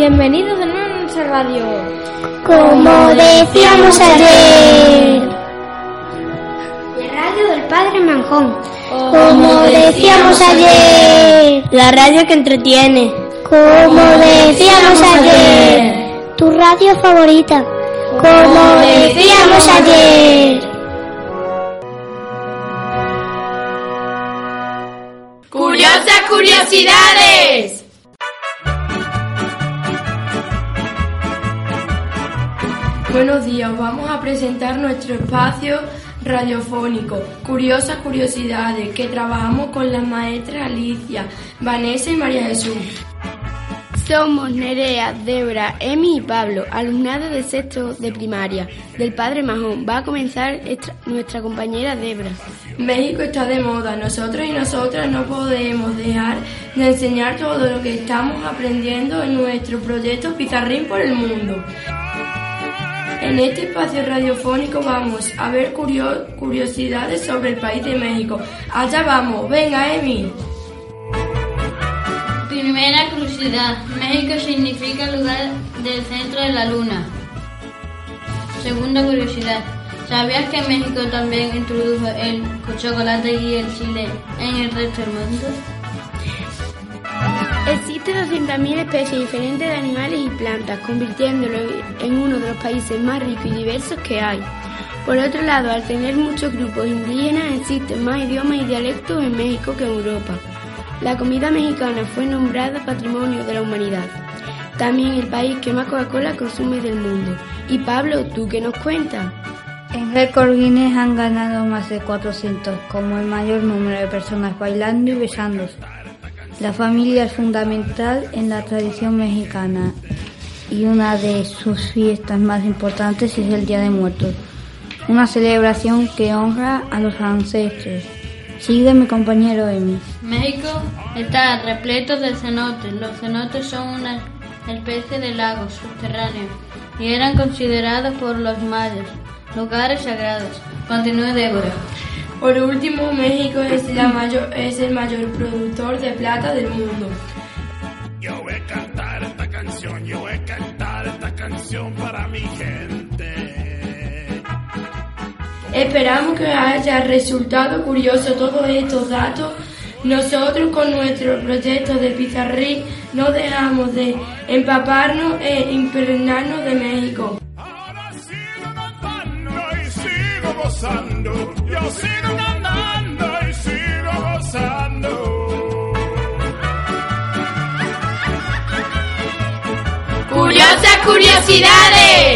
Bienvenidos de nuevo a nuestra radio. Como decíamos ayer. La radio del Padre Manjón. Como decíamos ayer. La radio que entretiene. Como decíamos ayer. Tu radio favorita. Como decíamos ayer. ¡Curiosas curiosidades! Buenos días, vamos a presentar nuestro espacio radiofónico, Curiosas Curiosidades, que trabajamos con las maestras Alicia, Vanessa y María Jesús. Somos Nerea, Débora, Emi y Pablo, alumnado de sexto de primaria del Padre Majón. Va a comenzar nuestra compañera Débora. México está de moda, nosotros y nosotras no podemos dejar de enseñar todo lo que estamos aprendiendo en nuestro proyecto Pizarrín por el Mundo. En este espacio radiofónico vamos a ver curiosidades sobre el país de México. Allá vamos, venga Emi. Primera curiosidad, México significa lugar del centro de la luna. Segunda curiosidad, ¿sabías que México también introdujo el chocolate y el chile en el resto del mundo? Existen 200.000 especies diferentes de animales y plantas, convirtiéndolo en uno de los países más ricos y diversos que hay. Por otro lado, al tener muchos grupos indígenas, existen más idiomas y dialectos en México que en Europa. La comida mexicana fue nombrada Patrimonio de la Humanidad. También el país que más Coca-Cola consume del mundo. Y Pablo, ¿tú qué nos cuentas? En récord Guinness han ganado más de 400, como el mayor número de personas bailando y besándose. La familia es fundamental en la tradición mexicana y una de sus fiestas más importantes es el Día de Muertos, una celebración que honra a los ancestros. Sigue mi compañero Emi. México está repleto de cenotes. Los cenotes son una especie de lagos subterráneos y eran considerados por los mayas lugares sagrados. Continúe Débora. Por último, México es, la mayor, es el mayor productor de plata del mundo. Yo voy a cantar esta canción, yo voy a cantar esta canción para mi gente. Esperamos que haya resultado curioso todos estos datos. Nosotros con nuestro proyecto de Pizarrín no dejamos de empaparnos e impregnarnos de México. Ahora sigo cantando y sigo gozando. Sigo cantando y sigo gozando. ¡Curiosas curiosidades!